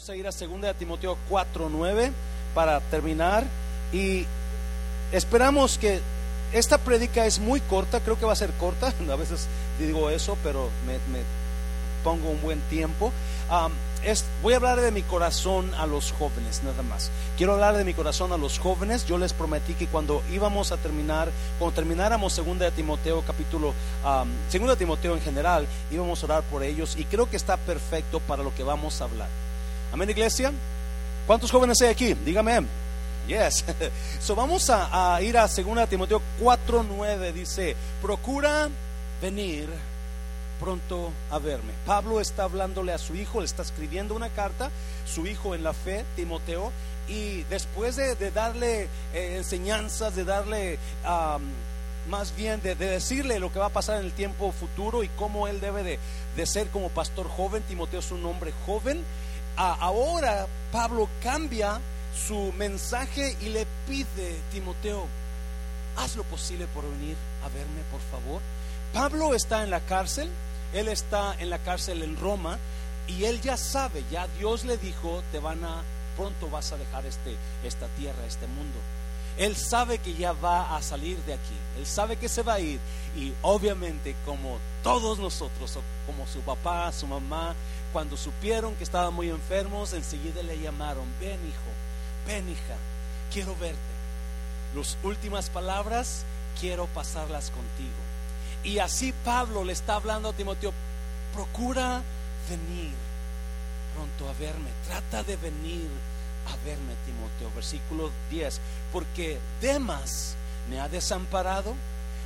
Vamos a ir a 2 Timoteo 4:9 para terminar y esperamos que esta prédica es muy corta, creo que va a ser corta, a veces digo eso, pero me, pongo un buen tiempo. es, voy a hablar de mi corazón a los jóvenes, nada más. Quiero hablar de mi corazón a los jóvenes. Yo les prometí que cuando íbamos a terminar, cuando termináramos segunda de Timoteo, capítulo, segunda de Timoteo en general, íbamos a orar por ellos y creo que está perfecto para lo que vamos a hablar. Amén, iglesia. ¿Cuántos jóvenes hay aquí? Dígame. Yes. So vamos a, ir a 2 Timoteo 4:9 dice, "Procura venir pronto a verme." Pablo está hablándole a su hijo, le está escribiendo una carta, su hijo en la fe, Timoteo, y después de, darle eh, enseñanzas, de darle más bien de, decirle lo que va a pasar en el tiempo futuro y cómo él debe de, de ser como pastor joven, Timoteo es un hombre joven, ahora Pablo cambia su mensaje y le pide, Timoteo, haz lo posible por venir a verme, por favor. Pablo está en la cárcel, él está en la cárcel en Roma y él ya sabe, ya Dios le dijo, te van a, pronto vas a dejar este, esta tierra, este mundo. Él sabe que ya va a salir de aquí, él sabe que se va a ir y obviamente como todos nosotros, como su papá, su mamá, cuando supieron que estaban muy enfermos, enseguida le llamaron, ven hijo, ven hija, quiero verte. Las últimas palabras, quiero pasarlas contigo. Y así Pablo le está hablando a Timoteo, procura venir pronto a verme, trata de venir a verme, Timoteo. Versículo 10, porque Demas me ha desamparado,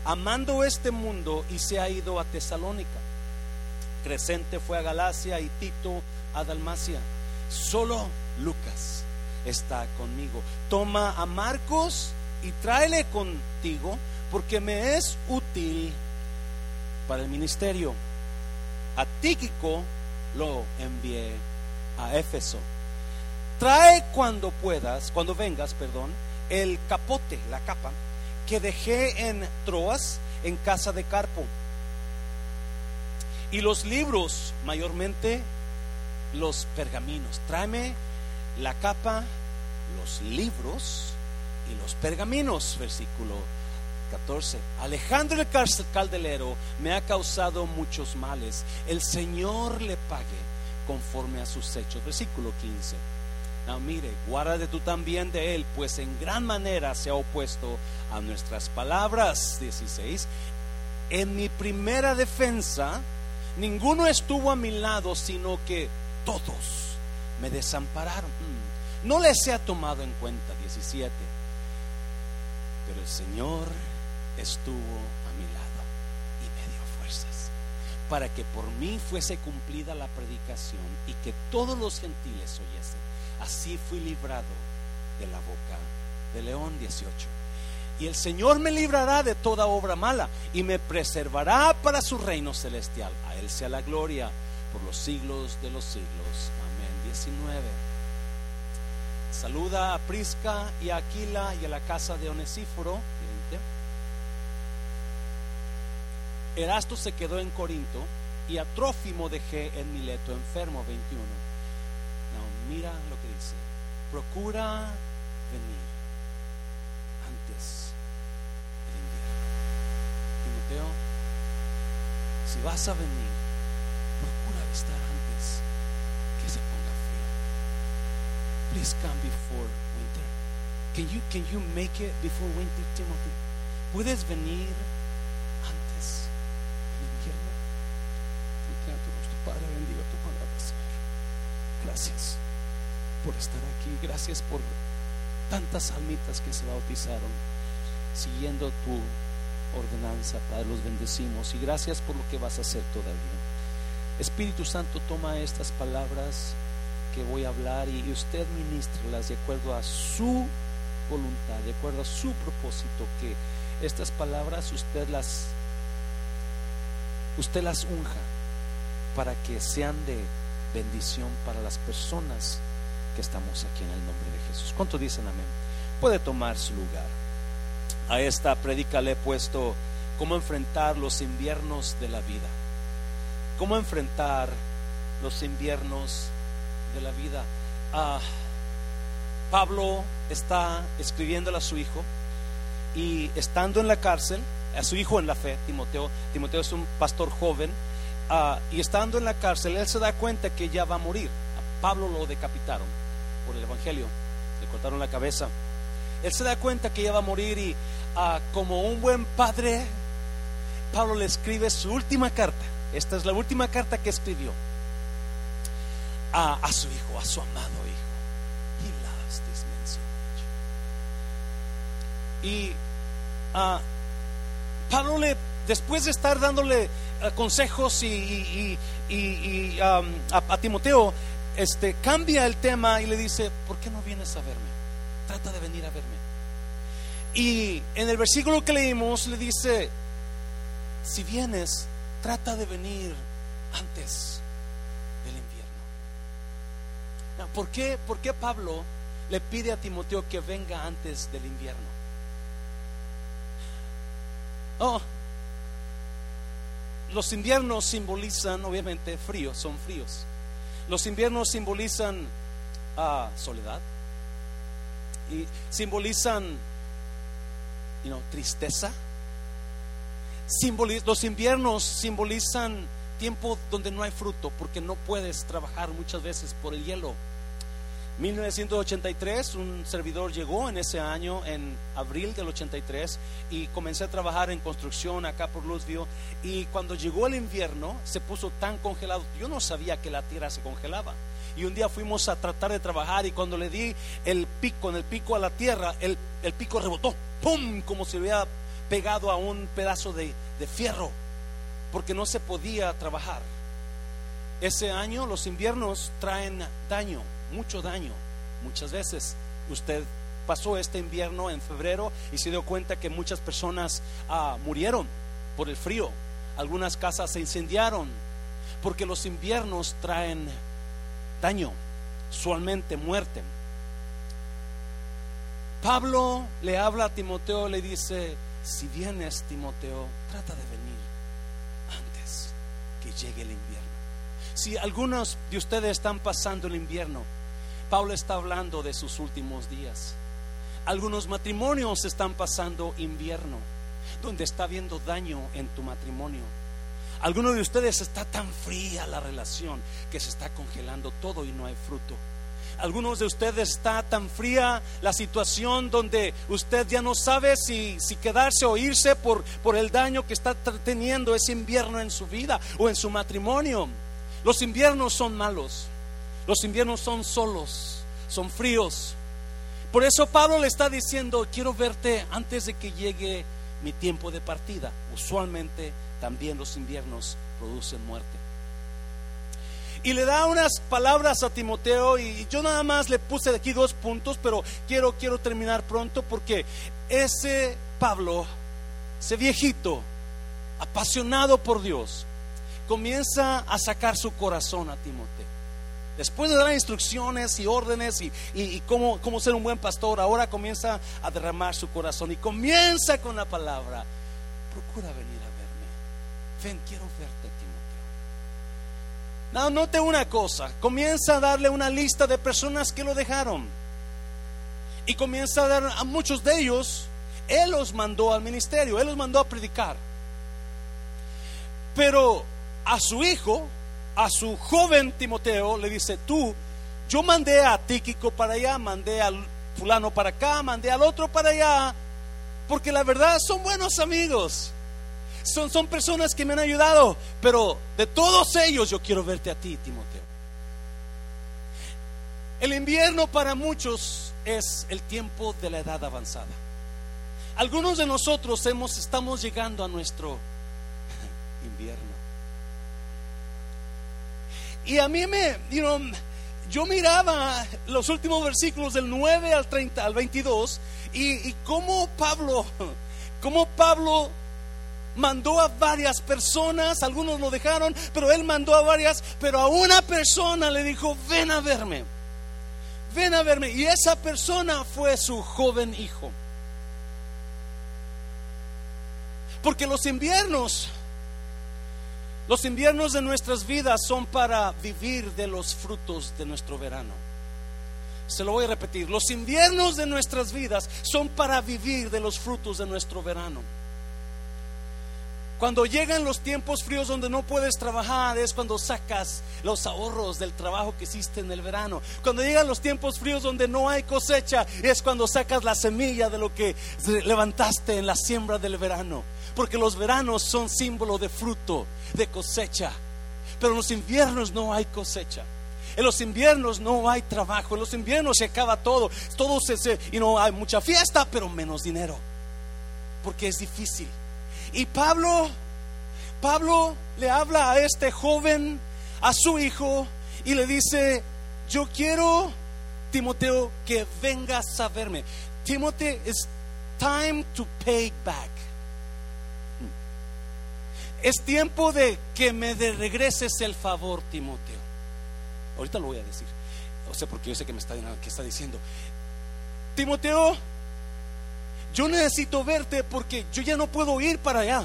amando este mundo y se ha ido a Tesalónica Crescente fue a Galacia y Tito a Dalmacia. Solo Lucas está conmigo. Toma a Marcos y tráele contigo porque me es útil para el ministerio. A Tíquico lo envié a Éfeso. Trae cuando puedas, cuando vengas, perdón, el capote, la capa, que dejé en Troas en casa de Carpo y los libros, mayormente los pergaminos. Tráeme la capa, los libros y los pergaminos, versículo 14. Alejandro el caldelero me ha causado muchos males. El Señor le pague conforme a sus hechos. Versículo 15. No, mire, guárdate tú también de él, pues en gran manera se ha opuesto a nuestras palabras. 16. En mi primera defensa, Ninguno estuvo a mi lado, sino que todos me desampararon. Mm. No les ha tomado en cuenta, 17. Pero el Señor estuvo a mi lado y me dio fuerzas para que por mí fuese cumplida la predicación y que todos los gentiles oyesen. Así fui librado de la boca de león 18 y el Señor me librará de toda obra mala y me preservará para su reino celestial. A Él sea la gloria por los siglos de los siglos. Amén. 19. Saluda a Prisca y a Aquila y a la casa de Onesíforo. 20. Erasto se quedó en Corinto y a Trófimo dejé en Mileto enfermo. 21. No, mira lo que dice. Procura venir si vas a venir, procura estar antes que se ponga frío. Please come before winter. Can you, can you make it before winter, Timothy? ¿Puedes venir antes del invierno? Padre, bendiga tu palabra, Señor. Gracias por estar aquí. Gracias por tantas almitas que se bautizaron siguiendo tu ordenanza, Padre, los bendecimos y gracias por lo que vas a hacer todavía. Espíritu Santo, toma estas palabras que voy a hablar y usted ministralas de acuerdo a su voluntad, de acuerdo a su propósito, que estas palabras usted las usted las unja para que sean de bendición para las personas que estamos aquí en el nombre de Jesús. ¿Cuánto dicen amén? Puede tomar su lugar a esta predica le he puesto cómo enfrentar los inviernos de la vida. Cómo enfrentar los inviernos de la vida. Ah, Pablo está escribiéndole a su hijo y estando en la cárcel, a su hijo en la fe, Timoteo, Timoteo es un pastor joven, ah, y estando en la cárcel, él se da cuenta que ya va a morir. A Pablo lo decapitaron por el Evangelio, le cortaron la cabeza. Él se da cuenta que ya va a morir y ah, como un buen padre, Pablo le escribe su última carta. Esta es la última carta que escribió a, su hijo, a su amado hijo. Y uh, Pablo le, después de estar dándole uh, consejos y, a, a, Timoteo, este, cambia el tema y le dice, ¿por qué no vienes a verme? Trata de venir a verme. Y en el versículo que leímos le dice, si vienes, trata de venir antes del invierno. ¿Por qué, ¿Por qué Pablo le pide a Timoteo que venga antes del invierno? Oh, los inviernos simbolizan, obviamente, frío, son fríos. Los inviernos simbolizan uh, soledad y simbolizan you know, tristeza. los inviernos simbolizan tiempo donde no hay fruto porque no puedes trabajar muchas veces por el hielo. 1983, un servidor llegó en ese año, en abril del 83, y comencé a trabajar en construcción acá por Louisville. Y cuando llegó el invierno, se puso tan congelado. Yo no sabía que la tierra se congelaba. Y un día fuimos a tratar de trabajar, y cuando le di el pico, en el pico a la tierra, el, pico rebotó, ¡pum! Como si hubiera pegado a un pedazo de, de fierro, porque no se podía trabajar. Ese año los inviernos traen daño mucho daño. Muchas veces usted pasó este invierno en febrero y se dio cuenta que muchas personas ah, murieron por el frío. Algunas casas se incendiaron porque los inviernos traen daño, usualmente muerte. Pablo le habla a Timoteo, le dice, si vienes Timoteo, trata de venir antes que llegue el invierno. Si algunos de ustedes están pasando el invierno, Pablo está hablando de sus últimos días. Algunos matrimonios están pasando invierno, donde está habiendo daño en tu matrimonio. Algunos de ustedes está tan fría la relación que se está congelando todo y no hay fruto. Algunos de ustedes está tan fría la situación donde usted ya no sabe si, si quedarse o irse por, por el daño que está teniendo ese invierno en su vida o en su matrimonio. Los inviernos son malos. Los inviernos son solos, son fríos. Por eso Pablo le está diciendo, quiero verte antes de que llegue mi tiempo de partida. Usualmente también los inviernos producen muerte. Y le da unas palabras a Timoteo y yo nada más le puse aquí dos puntos, pero quiero, quiero terminar pronto porque ese Pablo, ese viejito, apasionado por Dios, comienza a sacar su corazón a Timoteo. Después de dar instrucciones y órdenes y, cómo, cómo, ser un buen pastor, ahora comienza a derramar su corazón y comienza con la palabra. Procura venir. Ven, quiero verte, Timoteo. No, note una cosa. Comienza a darle una lista de personas que lo dejaron. Y comienza a dar a muchos de ellos. Él los mandó al ministerio, él los mandó a predicar. Pero a su hijo, a su joven Timoteo, le dice, tú, yo mandé a Tíquico para allá, mandé al fulano para acá, mandé al otro para allá, porque la verdad son buenos amigos. Son, son personas que me han ayudado, pero de todos ellos yo quiero verte a ti, Timoteo. El invierno para muchos es el tiempo de la edad avanzada. Algunos de nosotros hemos, estamos llegando a nuestro invierno. Y a mí me, yo miraba los últimos versículos del 9 al 30, al 22, y, y cómo Pablo, cómo Pablo mandó a varias personas, algunos lo dejaron, pero él mandó a varias, pero a una persona le dijo, ven a verme, ven a verme. Y esa persona fue su joven hijo. Porque los inviernos Los inviernos de nuestras vidas son para vivir de los frutos de nuestro verano. Se lo voy a repetir. Los inviernos de nuestras vidas son para vivir de los frutos de nuestro verano. Cuando llegan los tiempos fríos donde no puedes trabajar es cuando sacas los ahorros del trabajo que hiciste en el verano. Cuando llegan los tiempos fríos donde no hay cosecha es cuando sacas la semilla de lo que levantaste en la siembra del verano. Porque los veranos son símbolo de fruto, de cosecha. Pero en los inviernos no hay cosecha. En los inviernos no hay trabajo. En los inviernos se acaba todo. Todo se, y no hay mucha fiesta, pero menos dinero. Porque es difícil. Y Pablo, Pablo le habla a este joven, a su hijo, y le dice, yo quiero, Timoteo, que vengas a verme. Timoteo, it's time to pay back. Es tiempo de que me regreses el favor, Timoteo. Ahorita lo voy a decir. O sea, porque yo sé que me está, que está diciendo. Timoteo, yo necesito verte porque yo ya no puedo ir para allá.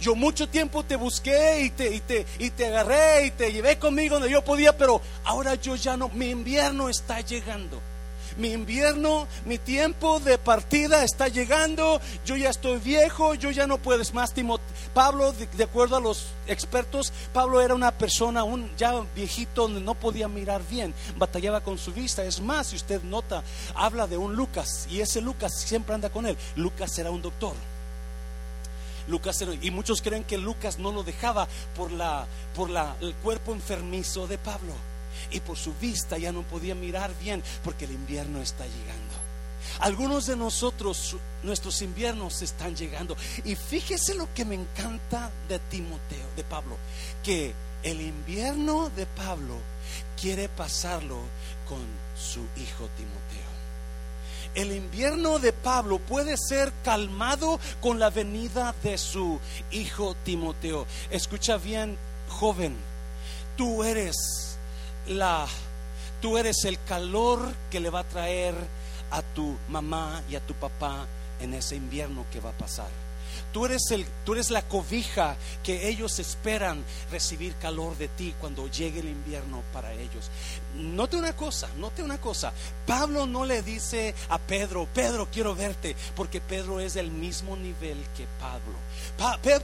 Yo mucho tiempo te busqué y te, y te, y te agarré y te llevé conmigo donde yo podía, pero ahora yo ya no, mi invierno está llegando mi invierno, mi tiempo de partida está llegando, yo ya estoy viejo, yo ya no puedes más. Pablo, de, acuerdo a los expertos, Pablo era una persona un ya viejito donde no podía mirar bien, batallaba con su vista. Es más, si usted nota, habla de un Lucas y ese Lucas siempre anda con él. Lucas era un doctor. Lucas y muchos creen que Lucas no lo dejaba por la por la, el cuerpo enfermizo de Pablo y por su vista ya no podía mirar bien porque el invierno está llegando. Algunos de nosotros, nuestros inviernos están llegando. Y fíjese lo que me encanta de Timoteo, de Pablo, que el invierno de Pablo quiere pasarlo con su hijo Timoteo. El invierno de Pablo puede ser calmado con la venida de su hijo Timoteo. Escucha bien, joven, tú eres la, tú eres el calor que le va a traer a tu mamá y a tu papá en ese invierno que va a pasar. Tú eres, el, tú eres la cobija que ellos esperan recibir calor de ti cuando llegue el invierno para ellos. Note una cosa, note una cosa. Pablo no le dice a Pedro, Pedro, quiero verte, porque Pedro es del mismo nivel que Pablo.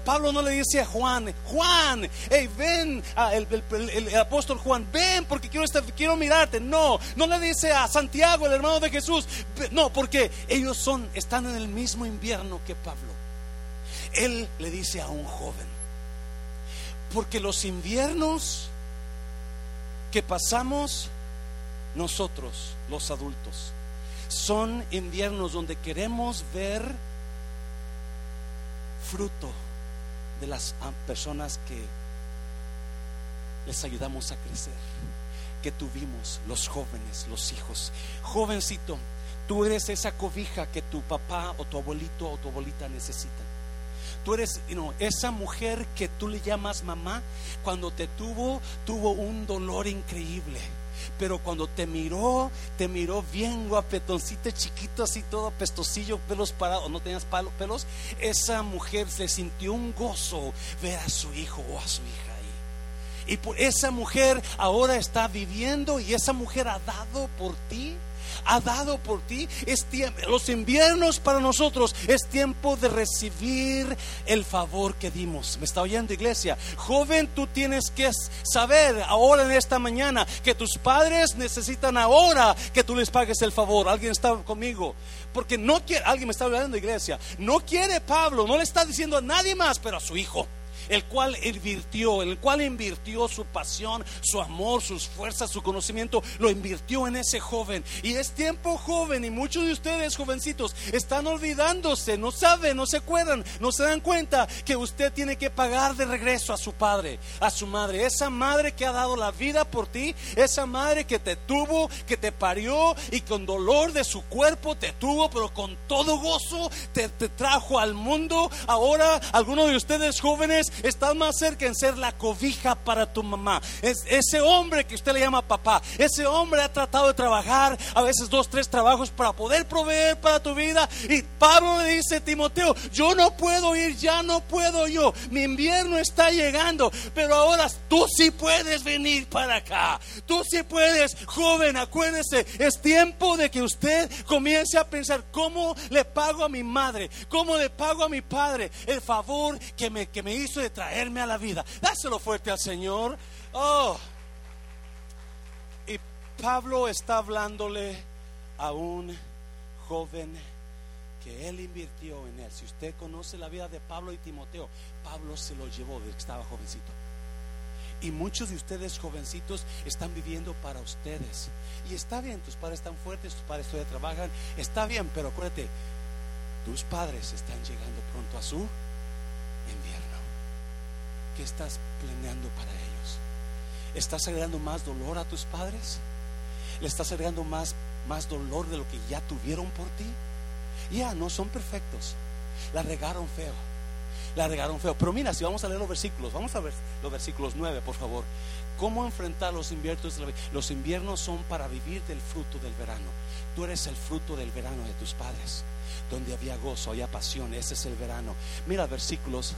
Pablo no le dice a Juan, Juan, hey, ven, el, apóstol Juan, ven porque quiero, estar, quiero mirarte. No, no le dice a Santiago, el hermano de Jesús, no, porque ellos son, están en el mismo invierno que Pablo. Él le dice a un joven, porque los inviernos que pasamos nosotros, los adultos, son inviernos donde queremos ver fruto de las personas que les ayudamos a crecer, que tuvimos, los jóvenes, los hijos. Jovencito, tú eres esa cobija que tu papá o tu abuelito o tu abuelita necesitan. Tú eres esa mujer que tú le llamas mamá, cuando te tuvo, tuvo un dolor increíble. Pero cuando te miró, te miró bien guapetoncita, chiquito, así todo pestosillo, pelos parados, no tenías pelos. Esa mujer se sintió un gozo ver a su hijo o a su hija ahí. Y por esa mujer ahora está viviendo y esa mujer ha dado por ti ha dado por ti. Es los inviernos para nosotros es tiempo de recibir el favor que dimos. ¿Me está oyendo, iglesia? Joven, tú tienes que saber ahora en esta mañana que tus padres necesitan ahora que tú les pagues el favor. ¿Alguien está conmigo? Porque no quiere, alguien me está hablando, iglesia. No quiere Pablo, no le está diciendo a nadie más, pero a su hijo el cual invirtió, el cual invirtió su pasión, su amor, sus fuerzas, su conocimiento, lo invirtió en ese joven. Y es tiempo joven y muchos de ustedes jovencitos están olvidándose, no saben, no se acuerdan, no se dan cuenta que usted tiene que pagar de regreso a su padre, a su madre, esa madre que ha dado la vida por ti, esa madre que te tuvo, que te parió y con dolor de su cuerpo te tuvo, pero con todo gozo te, te trajo al mundo. Ahora algunos de ustedes jóvenes estás más cerca en ser la cobija para tu mamá. Es ese hombre que usted le llama papá, ese hombre ha tratado de trabajar a veces dos, tres trabajos para poder proveer para tu vida. Y Pablo le dice, Timoteo, yo no puedo ir, ya no puedo yo. Mi invierno está llegando, pero ahora tú sí puedes venir para acá. Tú sí puedes, joven, acuérdese, es tiempo de que usted comience a pensar cómo le pago a mi madre, cómo le pago a mi padre el favor que me, que me hizo de traerme a la vida. Dáselo fuerte al Señor. Oh. Y Pablo está hablándole a un joven que él invirtió en él. Si usted conoce la vida de Pablo y Timoteo, Pablo se lo llevó desde que estaba jovencito. Y muchos de ustedes jovencitos están viviendo para ustedes. Y está bien, tus padres están fuertes, tus padres todavía trabajan. Está bien, pero acuérdate, tus padres están llegando pronto a su. ¿Qué estás planeando para ellos? ¿Estás agregando más dolor a tus padres? ¿Le estás agregando más, más dolor de lo que ya tuvieron por ti? Ya, no son perfectos. La regaron feo. La regaron feo. Pero mira, si vamos a leer los versículos, vamos a ver los versículos 9, por favor. ¿Cómo enfrentar los inviernos? Los inviernos son para vivir del fruto del verano. Tú eres el fruto del verano de tus padres. Donde había gozo, había pasión. Ese es el verano. Mira versículos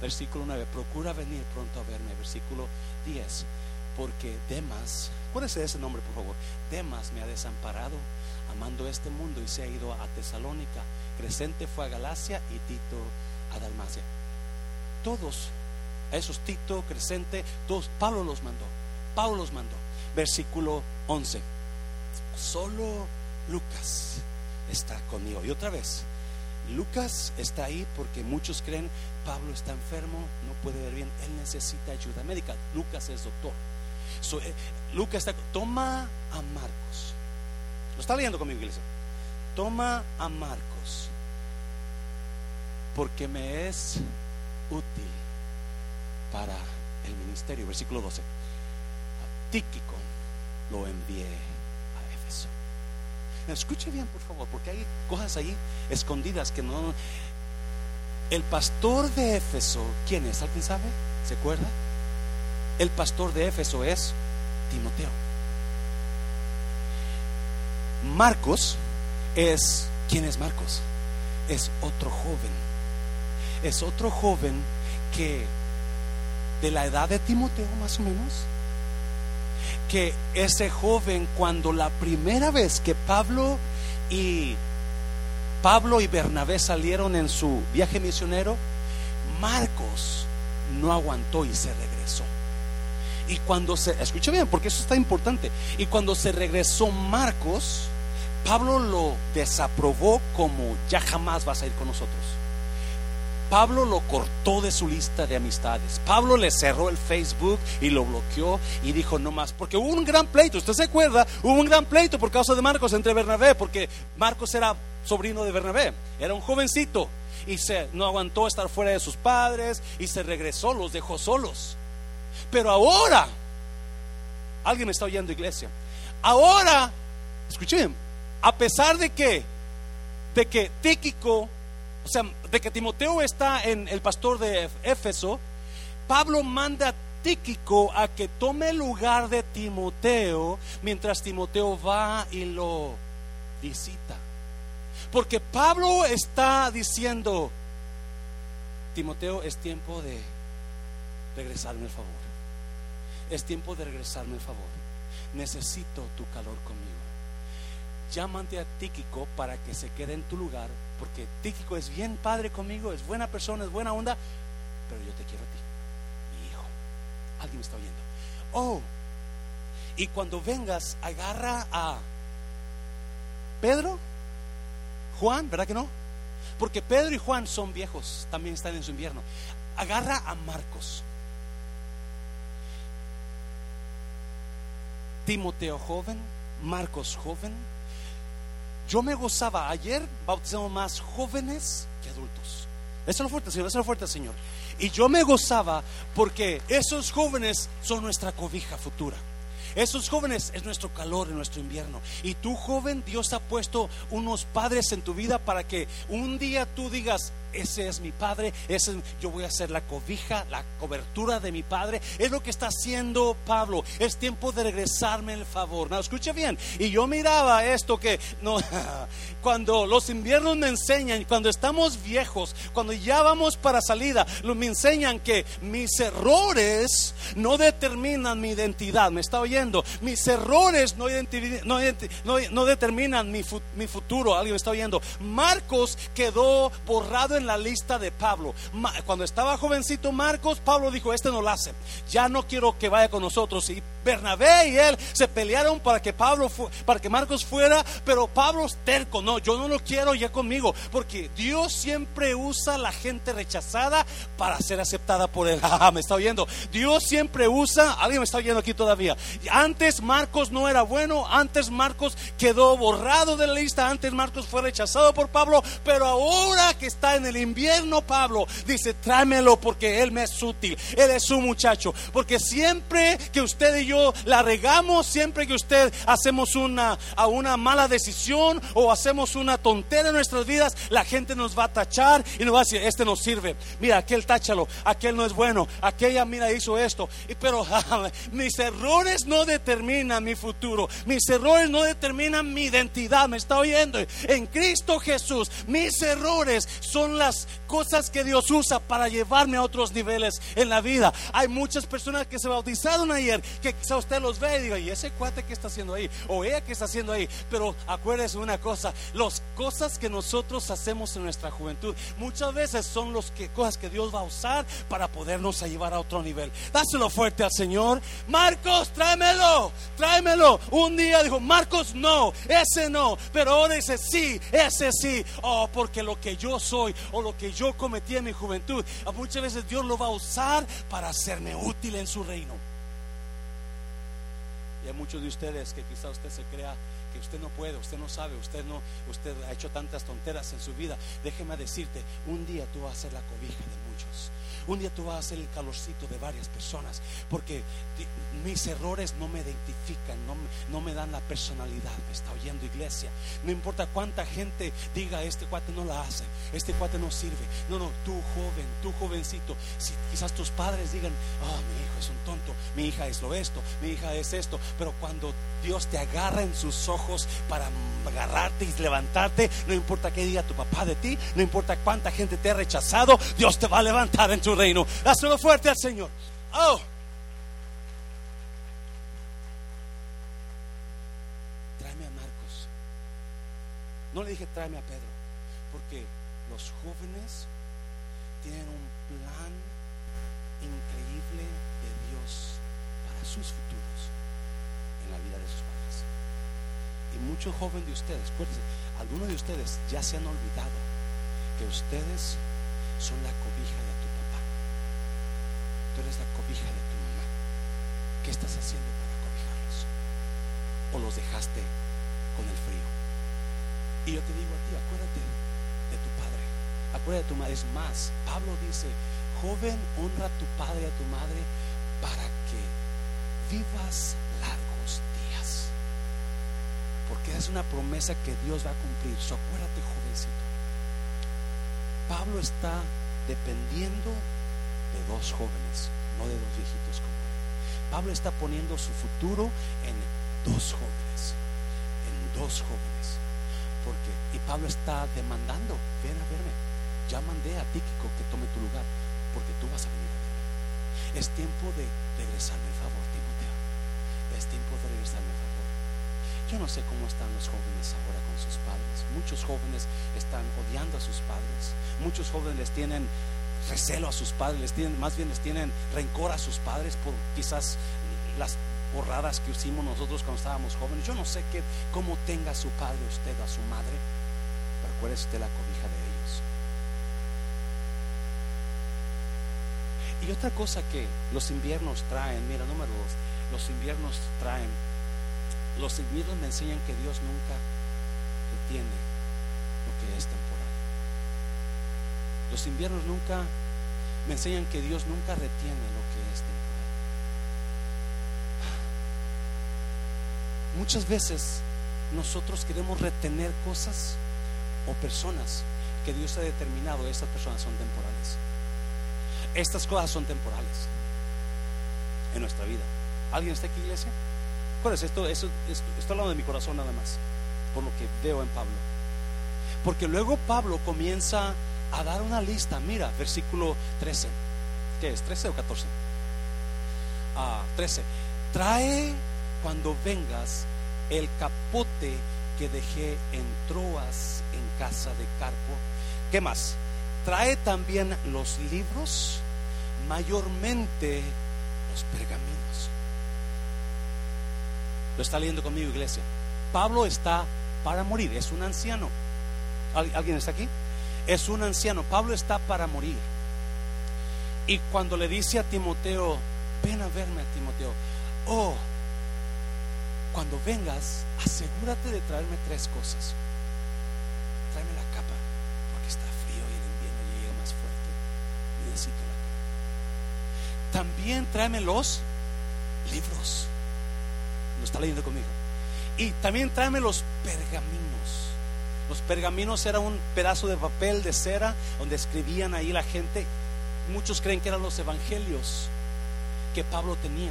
versículo 9. Procura venir pronto a verme. Versículo 10. Porque Demas, ¿cuál es ese nombre, por favor? Demas me ha desamparado amando este mundo y se ha ido a Tesalónica. Crescente fue a Galacia y Tito a Dalmacia. Todos, esos Tito, Crescente, todos, Pablo los mandó. Pablo los mandó. Versículo 11. Solo Lucas está conmigo. Y otra vez, Lucas está ahí porque muchos creen Pablo está enfermo, no puede ver bien, él necesita ayuda médica. Lucas es doctor. Eh, Lucas está, toma a Marcos. Lo está leyendo conmigo, iglesia. Toma a Marcos porque me es útil para el ministerio. Versículo 12. A Tíquico lo envié a Éfeso. Escuche bien, por favor, porque hay cosas ahí escondidas que no. El pastor de Éfeso, ¿quién es? ¿Alguien sabe? ¿Se acuerda? El pastor de Éfeso es Timoteo. Marcos es, ¿quién es Marcos? Es otro joven es otro joven que de la edad de Timoteo más o menos, que ese joven cuando la primera vez que Pablo y Pablo y Bernabé salieron en su viaje misionero, Marcos no aguantó y se regresó. Y cuando se, escuche bien, porque eso está importante, y cuando se regresó Marcos, Pablo lo desaprobó como ya jamás vas a ir con nosotros. Pablo lo cortó de su lista de amistades. Pablo le cerró el Facebook y lo bloqueó y dijo no más, porque hubo un gran pleito, usted se acuerda, hubo un gran pleito por causa de Marcos entre Bernabé, porque Marcos era sobrino de Bernabé, era un jovencito y se no aguantó estar fuera de sus padres y se regresó, los dejó solos. Pero ahora, alguien me está oyendo iglesia, ahora, escuchen, a pesar de que, de que Tíquico o sea, de que Timoteo está en el pastor de Éfeso, Pablo manda a Tíquico a que tome el lugar de Timoteo mientras Timoteo va y lo visita. Porque Pablo está diciendo, Timoteo, es tiempo de regresarme el favor. Es tiempo de regresarme el favor. Necesito tu calor conmigo. Llámate a Tíquico para que se quede en tu lugar porque Tíquico es bien padre conmigo, es buena persona, es buena onda, pero yo te quiero a ti, mi hijo. Alguien me está oyendo. Oh, y cuando vengas, agarra a Pedro, Juan, ¿verdad que no? Porque Pedro y Juan son viejos, también están en su invierno. Agarra a Marcos. Timoteo joven, Marcos joven, yo me gozaba, ayer bautizamos más jóvenes que adultos. Eso es lo fuerte, Señor, eso es lo fuerte, Señor. Y yo me gozaba porque esos jóvenes son nuestra cobija futura. Esos jóvenes es nuestro calor en nuestro invierno. Y tú, joven, Dios ha puesto unos padres en tu vida para que un día tú digas, ese es mi padre, ese, yo voy a ser la cobija, la cobertura de mi padre. Es lo que está haciendo Pablo. Es tiempo de regresarme el favor. No, escuche bien. Y yo miraba esto que no, cuando los inviernos me enseñan, cuando estamos viejos, cuando ya vamos para salida, me enseñan que mis errores no determinan mi identidad. ¿Me está oyendo? Mis errores no, no, determinan mi, mi futuro. ¿Alguien me está oyendo? Marcos quedó borrado en la lista de Pablo. Cuando estaba jovencito Marcos, Pablo dijo, este no lo hace. Ya no quiero que vaya con nosotros. Y Bernabé y él se pelearon para que Pablo para que Marcos fuera, pero Pablo es terco, no, yo no lo quiero ya conmigo, porque Dios siempre usa la gente rechazada para ser aceptada por él. Ah, me está oyendo. Dios siempre usa, alguien me está oyendo aquí todavía. Antes Marcos no era bueno, antes Marcos quedó borrado de la lista, antes Marcos fue rechazado por Pablo, pero ahora que está en el invierno Pablo dice, tráemelo porque él me es útil, él es su muchacho, porque siempre que usted y yo la regamos, siempre que usted hacemos una, a una mala decisión o hacemos una tontera en nuestras vidas, la gente nos va a tachar y nos va a decir, este no sirve, mira, aquel táchalo, aquel no es bueno, aquella mira hizo esto, pero mis errores no determinan mi futuro, mis errores no determinan mi identidad, me está oyendo, en Cristo Jesús, mis errores son las cosas que Dios usa para llevarme a otros niveles en la vida. Hay muchas personas que se bautizaron ayer, que quizá usted los ve y diga, ¿y ese cuate que está haciendo ahí? O ella que está haciendo ahí. Pero acuérdese una cosa, las cosas que nosotros hacemos en nuestra juventud, muchas veces son las que, cosas que Dios va a usar para podernos llevar a otro nivel. Dáselo fuerte al Señor. Marcos, tráemelo, tráemelo. Un día dijo, Marcos, no, ese no. Pero ahora dice, sí, ese sí. Oh, porque lo que yo soy o lo que yo cometí en mi juventud, muchas veces Dios lo va a usar para hacerme útil en su reino. Y hay muchos de ustedes que quizá usted se crea que usted no puede, usted no sabe, usted no, usted ha hecho tantas tonteras en su vida. Déjeme decirte, un día tú vas a ser la cobija de muchos. Un día tú vas a ser el calorcito de varias personas, porque mis errores no me identifican, no, me dan la personalidad. Me está oyendo iglesia. No importa cuánta gente diga, este cuate no la hace, este cuate no sirve. No, no, tú joven, tú jovencito, si quizás tus padres digan, oh, mi hijo es un tonto, mi hija es lo esto, mi hija es esto, pero cuando Dios te agarra en sus ojos para agarrarte y levantarte, no importa qué diga tu papá de ti, no importa cuánta gente te ha rechazado, Dios te va a levantar en su reino. Dáselo fuerte al Señor. Oh. Tráeme a Marcos. No le dije tráeme a Pedro, porque los jóvenes tienen un plan increíble de Dios para sus futuros en la vida de sus padres. Y muchos jóvenes de ustedes, acuérdense, algunos de ustedes ya se han olvidado que ustedes son la cobija de Tú eres la cobija de tu mamá. ¿Qué estás haciendo para cobijarlos? ¿O los dejaste con el frío? Y yo te digo a ti, acuérdate de tu padre. Acuérdate de tu madre. Es más, Pablo dice, joven, honra a tu padre y a tu madre para que vivas largos días. Porque es una promesa que Dios va a cumplir. So, acuérdate, jovencito. Pablo está dependiendo de dos jóvenes, no de dos viejitos como él. Pablo está poniendo su futuro en dos jóvenes, en dos jóvenes. Porque, y Pablo está demandando, ven a verme. Ya mandé a Tíquico que tome tu lugar, porque tú vas a venir a verme. Es tiempo de regresarme el favor, Timoteo. Es tiempo de regresarme el favor. Yo no sé cómo están los jóvenes ahora con sus padres. Muchos jóvenes están odiando a sus padres. Muchos jóvenes tienen recelo a sus padres, les tienen, más bien les tienen rencor a sus padres por quizás las borradas que hicimos nosotros cuando estábamos jóvenes. Yo no sé qué, cómo tenga su padre usted a su madre, pero acuérdese usted la cobija de ellos. Y otra cosa que los inviernos traen, mira, número dos, los inviernos traen los inviernos me enseñan que Dios nunca retiene lo que es temporal. Los inviernos nunca me enseñan que Dios nunca retiene lo que es temporal. Muchas veces nosotros queremos retener cosas o personas que Dios ha determinado, estas personas son temporales. Estas cosas son temporales en nuestra vida. ¿Alguien está aquí, iglesia? ¿Cuál es esto? esto, esto hablando de mi corazón nada más, por lo que veo en Pablo. Porque luego Pablo comienza a dar una lista. Mira, versículo 13. ¿Qué es? ¿13 o 14? Ah, 13. Trae cuando vengas el capote que dejé en Troas en casa de Carpo. ¿Qué más? Trae también los libros, mayormente los pergaminos. Lo está leyendo conmigo, iglesia. Pablo está para morir, es un anciano. ¿Alguien está aquí? Es un anciano. Pablo está para morir. Y cuando le dice a Timoteo, ven a verme, a Timoteo, oh, cuando vengas, asegúrate de traerme tres cosas. Tráeme la capa, porque está frío y el invierno llega más fuerte. Necesito la capa. También tráeme los libros. Lo está leyendo conmigo. Y también tráeme los pergaminos. Los pergaminos era un pedazo de papel de cera donde escribían ahí la gente. Muchos creen que eran los evangelios que Pablo tenía.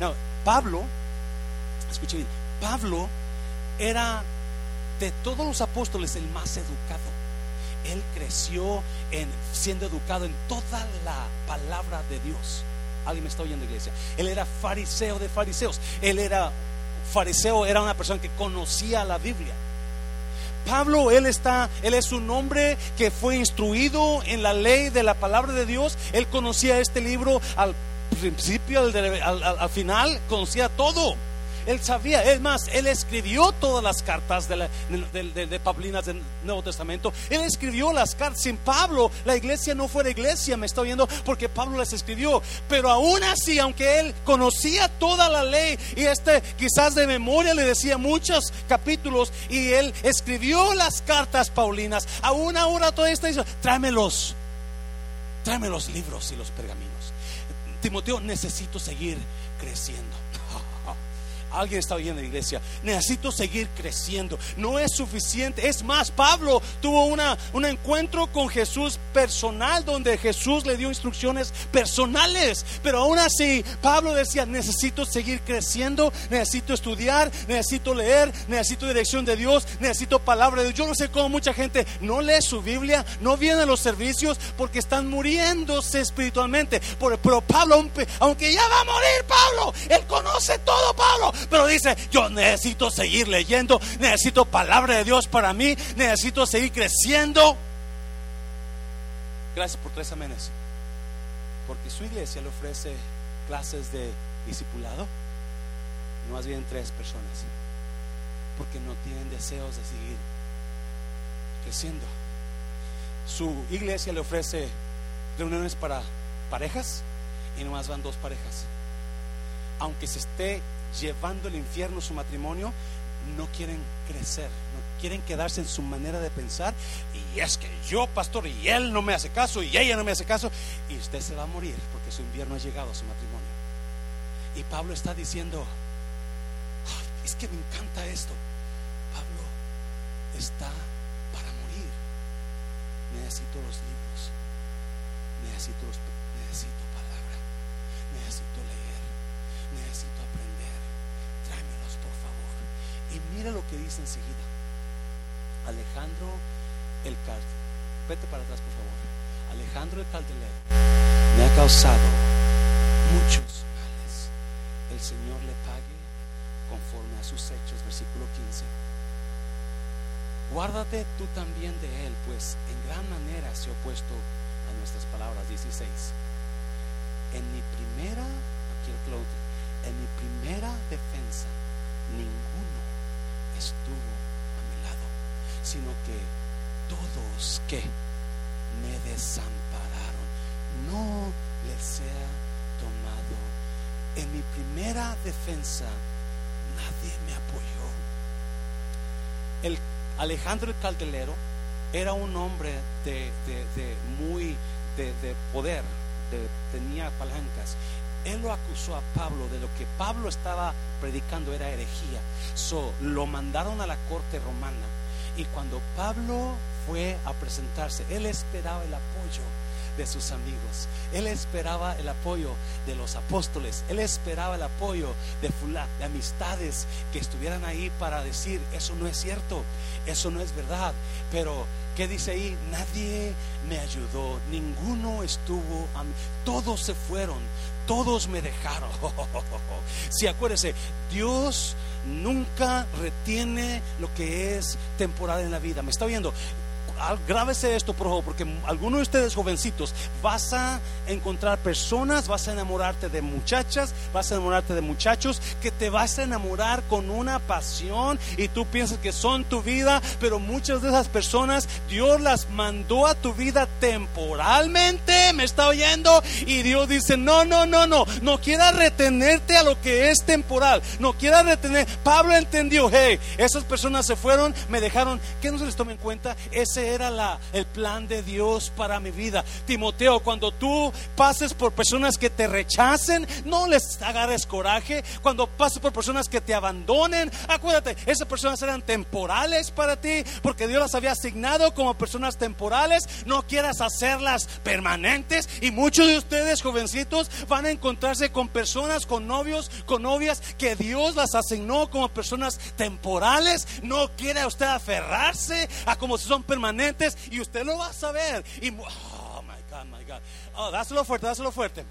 No, Pablo escuche bien, Pablo era de todos los apóstoles el más educado. Él creció en, siendo educado en toda la palabra de Dios. Alguien me está oyendo, iglesia. Él era fariseo de fariseos. Él era fariseo, era una persona que conocía la Biblia. Pablo, él está, él es un hombre que fue instruido en la ley de la palabra de Dios. Él conocía este libro al principio, al final, conocía todo. Él sabía, es más, él escribió todas las cartas de, de, de, Paulinas del Nuevo Testamento. Él escribió las cartas. Sin Pablo, la iglesia no fuera iglesia, me está oyendo, porque Pablo las escribió. Pero aún así, aunque él conocía toda la ley y este quizás de memoria le decía muchos capítulos y él escribió las cartas Paulinas, aún ahora todo esto dice, tráemelos, tráeme los libros y los pergaminos. Timoteo, necesito seguir creciendo. Alguien está oyendo, iglesia. Necesito seguir creciendo. No es suficiente. Es más, Pablo tuvo una, un encuentro con Jesús personal donde Jesús le dio instrucciones personales. Pero aún así, Pablo decía, necesito seguir creciendo, necesito estudiar, necesito leer, necesito dirección de Dios, necesito palabra de Dios. Yo no sé cómo mucha gente no lee su Biblia, no viene a los servicios porque están muriéndose espiritualmente. Pero Pablo, aunque ya va a morir Pablo, él conoce todo Pablo, pero dice, yo necesito seguir leyendo, necesito palabra de Dios para mí, necesito seguir creciendo. Gracias por tres amenes. Porque su iglesia le ofrece clases de discipulado, no más bien tres personas, porque no tienen deseos de seguir creciendo. Su iglesia le ofrece reuniones para parejas y nomás van dos parejas. Aunque se esté llevando el infierno su matrimonio, no quieren crecer, no quieren quedarse en su manera de pensar. Y es que yo, pastor, y él no me hace caso, y ella no me hace caso, y usted se va a morir porque su invierno ha llegado a su matrimonio. Y Pablo está diciendo, es que me encanta esto. Pablo está para morir. Necesito los libros, necesito, los, necesito palabra, necesito leer, necesito aprender por favor. Y mira lo que dice enseguida. Alejandro el Caldelero. Vete para atrás, por favor. Alejandro el Caldelero me ha causado muchos males. El Señor le pague conforme a sus hechos. Versículo 15. Guárdate tú también de él, pues en gran manera se ha opuesto a nuestras palabras. 16. En mi primera, lo, en mi primera defensa ninguno estuvo a mi lado, sino que todos que me desampararon, no les sea tomado. En mi primera defensa nadie me apoyó. El Alejandro el Caldelero era un hombre de, muy de, poder, tenía palancas él lo acusó a Pablo de lo que Pablo estaba predicando era herejía. So, lo mandaron a la corte romana. Y cuando Pablo fue a presentarse. Él esperaba el apoyo de sus amigos. Él esperaba el apoyo de los apóstoles. Él esperaba el apoyo de de amistades que estuvieran ahí para decir, eso no es cierto, eso no es verdad. Pero, ¿qué dice ahí? Nadie me ayudó, ninguno estuvo, a mí. todos se fueron, todos me dejaron. Si acuérdese, Dios nunca retiene lo que es temporal en la vida. ¿Me está viendo? Grábese esto, por favor, porque algunos de ustedes jovencitos vas a encontrar personas, vas a enamorarte de muchachas, vas a enamorarte de muchachos que te vas a enamorar con una pasión y tú piensas que son tu vida, pero muchas de esas personas Dios las mandó a tu vida temporalmente, me está oyendo, y Dios dice, no, no, no, no, no quiera retenerte a lo que es temporal, no quiera retener. Pablo entendió, hey, esas personas se fueron, me dejaron, que no se les tome en cuenta, ese era el plan de Dios para mi vida. Timoteo, cuando tú pases por personas que te rechacen, no les agarres coraje. Cuando pases por personas que te abandonen, acuérdate, esas personas eran temporales para ti, porque Dios las había asignado como personas temporales. No quieras hacerlas permanentes. Y muchos de ustedes, jovencitos, van a encontrarse con personas, con novios, con novias que Dios las asignó como personas temporales. No quiere usted aferrarse a como si son permanentes y usted lo va a saber. Oh my God, my God. Oh, dáselo fuerte, dáselo fuerte.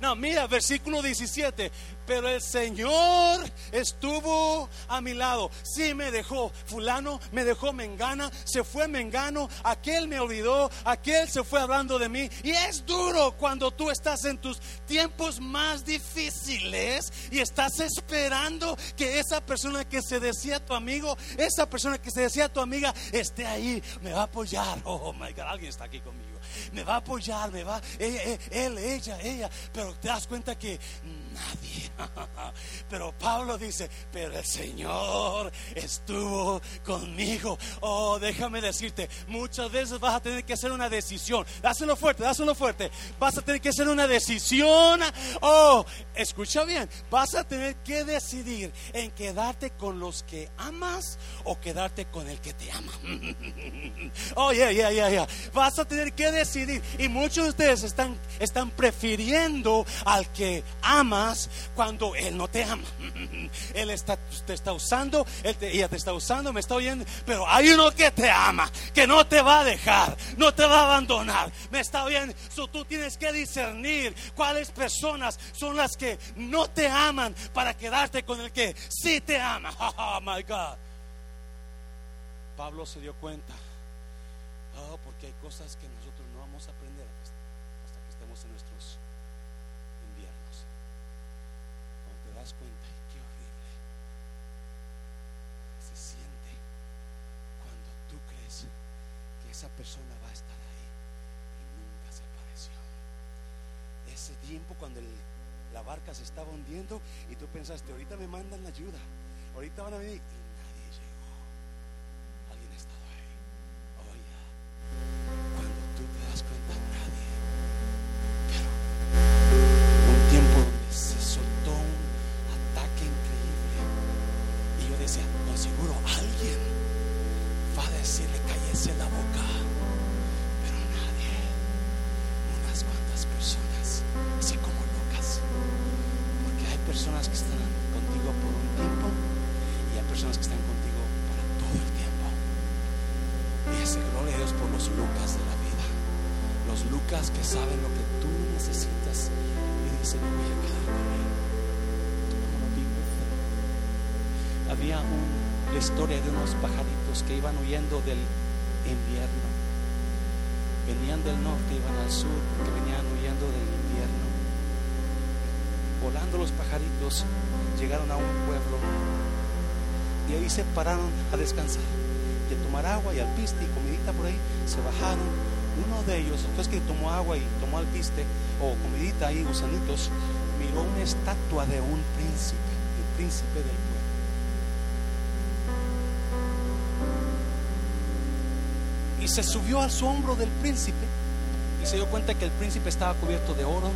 No, mira, versículo 17 pero el Señor estuvo a mi lado. Sí me dejó, fulano me dejó Mengana, se fue Mengano, aquel me olvidó, aquel se fue hablando de mí. Y es duro cuando tú estás en tus tiempos más difíciles y estás esperando que esa persona que se decía tu amigo, esa persona que se decía tu amiga, esté ahí, me va a apoyar. Oh my God, alguien está aquí conmigo. Me va a apoyar, me va, él, ella, ella. Pero te das cuenta que nadie. Pero Pablo dice, pero el Señor estuvo conmigo. Oh, déjame decirte, muchas veces vas a tener que hacer una decisión. Dáselo fuerte, dáselo fuerte. Vas a tener que hacer una decisión. Oh, escucha bien, vas a tener que decidir en quedarte con los que amas o quedarte con el que te ama. Oh, yeah, yeah, yeah, yeah. Vas a tener que decidir. Y muchos de ustedes están, están prefiriendo al que cuando Él no te ama. Él te está usando, él ella te está usando, me está oyendo, pero hay uno que te ama, que no te va a dejar, no te va a abandonar, me está oyendo. tú tienes que discernir cuáles personas son las que no te aman para quedarte con el que sí te ama. Oh my God. Pablo se dio cuenta, oh, porque hay cosas que nosotros no vamos a aprender hasta que estemos en nuestros cuenta qué horrible se siente cuando tú crees que esa persona va a estar ahí y nunca se apareció. Ese tiempo cuando la barca se estaba hundiendo y tú pensaste, ahorita me mandan la ayuda, ahorita van a venir y nadie llegó. Alguien ha estado ahí. Cuando Lucas de la vida. Los Lucas que saben lo que tú necesitas y dicen, voy a quedar con había una historia de unos pajaritos que iban huyendo del invierno. Venían del norte, iban al sur, que venían huyendo del invierno. Volando los pajaritos, llegaron a un pueblo y ahí se pararon a descansar a tomar agua y alpiste y comidita por ahí. Se bajaron. Uno de ellos, después que tomó agua y tomó alpiste o comidita ahí, gusanitos, miró una estatua de un príncipe, el príncipe del pueblo. y se subió al su hombro del príncipe y se dio cuenta que el príncipe estaba cubierto de oro,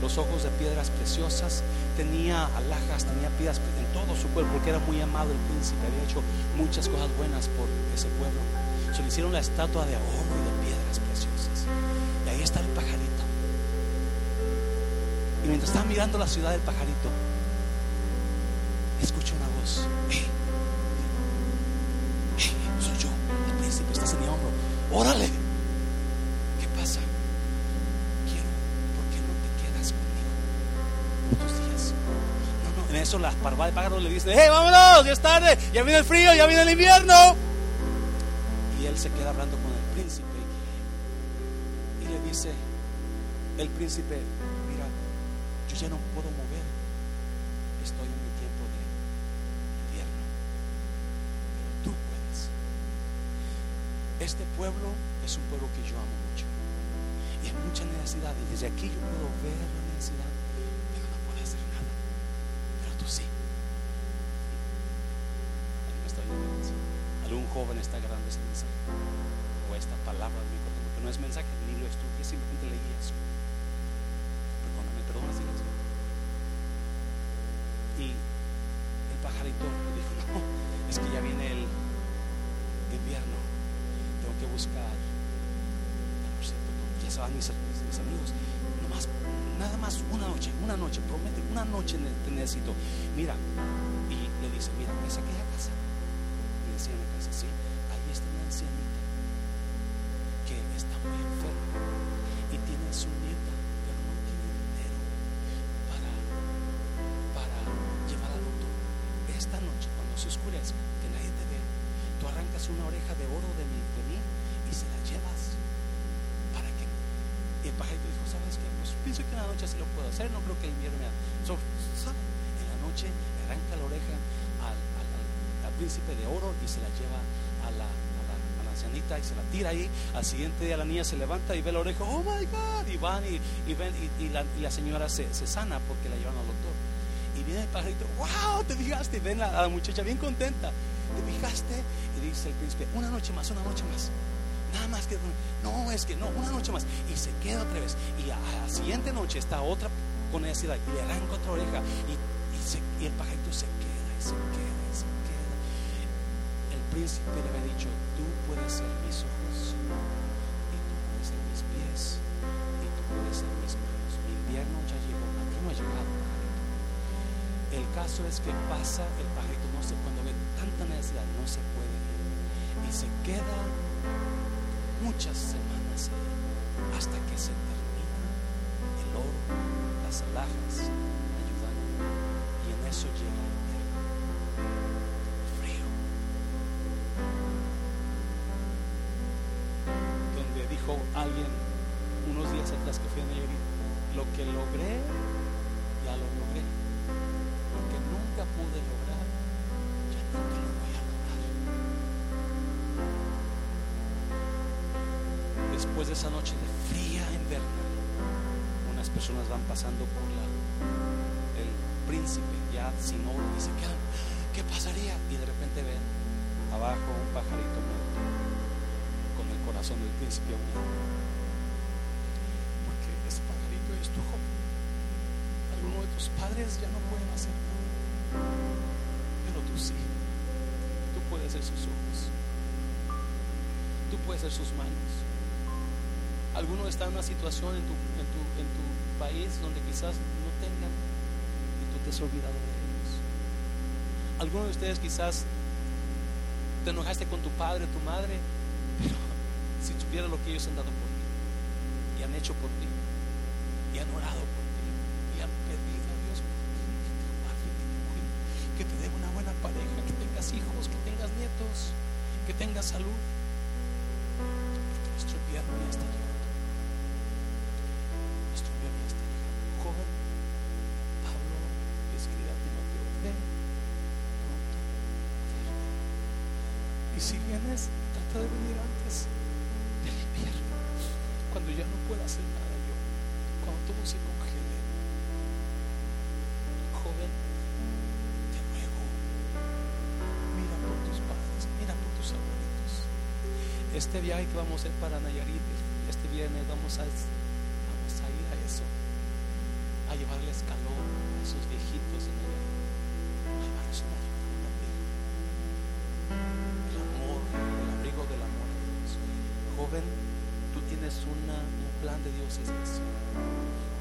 los ojos de piedras preciosas, tenía alhajas, tenía piedras en todo su cuerpo, porque era muy amado el príncipe, había hecho muchas cosas buenas por ese pueblo. Se le hicieron la estatua de oro y de piedras preciosas. Y ahí está el pajarito. Y mientras estaba mirando la ciudad del pajarito, escucho una voz. Soy yo, el príncipe, estás en mi hombro. Órale. Eso la parva de pájaros le dice, hey, vámonos, ya es tarde, ya viene el frío, ya viene el invierno. Y él se queda hablando con el príncipe y le dice, el príncipe, mira, yo ya no puedo mover, estoy en mi tiempo de invierno, pero tú puedes. Este pueblo es un pueblo que yo amo mucho y hay mucha necesidad y desde aquí yo puedo ver la necesidad, pero no puedo hacer nada, pero tú sí. ¿Alguien me está oyendo eso? Algún joven está grabando ese mensaje o esta palabra en mi corazón, porque no es mensaje ni lo estudié, simplemente leí eso. Perdóname, perdona silencio. Y el pajarito le dijo, no, es que ya viene el invierno, tengo que buscar. Ya se van mis, mis amigos, nomás, nada más una noche, una noche, promete, una noche te necesito. Mira, y le dice, mira, ¿es aquella casa? Arrancas una oreja de oro de mi, de mí y se la llevas para que. Y el pajarito dijo: ¿Sabes qué? Pues pienso que en la noche sí lo puedo hacer, no creo que el invierno me. So. En la noche arranca la oreja al, al, al- al príncipe de oro y se la lleva a la, a la, a la ancianita y se la tira ahí. Al siguiente día la niña se levanta y ve la oreja, oh my God, y van y, y ven y, y la, y la señora se, se sana porque la llevan al doctor. Y viene el pajarito, wow, te fijaste, y ven a, a la muchacha bien contenta, te fijaste, dice el príncipe, una noche más, una noche más. Nada más que no, es que no, una noche más. Y se queda otra vez. Y a, la siguiente noche está otra con necesidad y le arranca otra oreja. Y, y, se- el pajarito se queda y se queda y se queda. El príncipe le había dicho, tú puedes ser mis ojos y tú puedes ser mis pies y tú puedes ser mis manos. Mi invierno ya llegó, a ti no ha llegado. El caso es que pasa el pajarito, no sé, cuando ve tanta necesidad, no se puede se queda muchas semanas hasta que se termina el oro, las alhajas, ayudando. Y en eso llega el invierno. Frío. Donde dijo alguien unos días atrás que fui a Nayarit, lo que logré, ya lo logré. Lo que nunca pude lograr, ya nunca Después de esa noche de fría invernal, unas personas van pasando por el príncipe ya sin oro y quedan, ¿qué pasaría? Y de repente ven abajo un pajarito muerto con el corazón del príncipe unido. Porque ese pajarito es tu joven. Algunos de tus padres ya no pueden hacer nada, pero tú sí. Tú puedes ser sus ojos. Tú puedes ser sus manos. Algunos están en una situación en tu, país donde quizás no tengan y tú te has olvidado de ellos. Algunos de ustedes quizás te enojaste con tu padre, tu madre, pero si supiera lo que ellos han dado por ti y han hecho por ti y han orado por ti y han pedido a Dios por ti, que te guarde, que te cuide, que te dé una buena pareja, que tengas hijos, que tengas nietos, que tengas salud. Porque nuestro está llegando. Nuestro invierno ya está llegando. Joven, Pablo le escribe a Timoteo, ven pronto a verme. Y si vienes, trata de venir antes del invierno, cuando ya no pueda hacer nada yo, cuando todo se congele. Joven, te ruego, mira por tus padres, mira por tus abuelitos. Este viaje que vamos a hacer para Nayarit, este viernes vamos a, joven, tú tienes una, un plan de Dios especial.